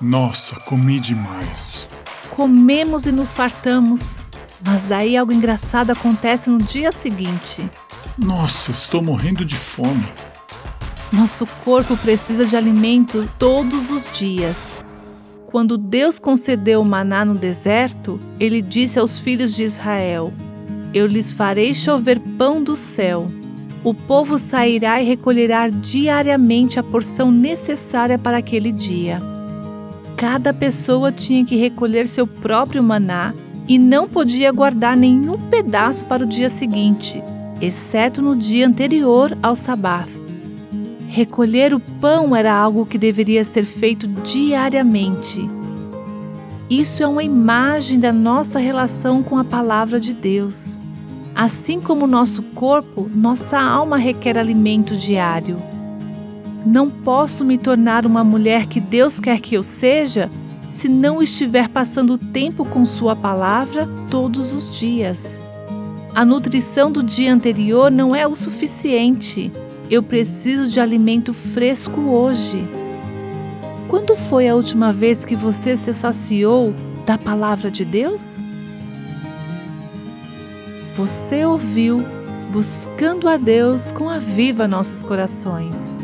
Nossa, comi demais. Comemos e nos fartamos. Mas daí algo engraçado acontece no dia seguinte. Nossa, estou morrendo de fome. Nosso corpo precisa de alimento todos os dias. Quando Deus concedeu o maná no deserto, ele disse aos filhos de Israel: Eu lhes farei chover pão do céu. O povo sairá e recolherá diariamente a porção necessária para aquele dia. Cada pessoa tinha que recolher seu próprio maná e não podia guardar nenhum pedaço para o dia seguinte, exceto no dia anterior ao sabá. Recolher o pão era algo que deveria ser feito diariamente. Isso é uma imagem da nossa relação com a palavra de Deus. Assim como nosso corpo, nossa alma requer alimento diário. Não posso me tornar uma mulher que Deus quer que eu seja se não estiver passando tempo com Sua palavra todos os dias. A nutrição do dia anterior não é o suficiente. Eu preciso de alimento fresco hoje. Quando foi a última vez que você se saciou da palavra de Deus? Você ouviu Buscando a Deus com a Viva Nossos Corações.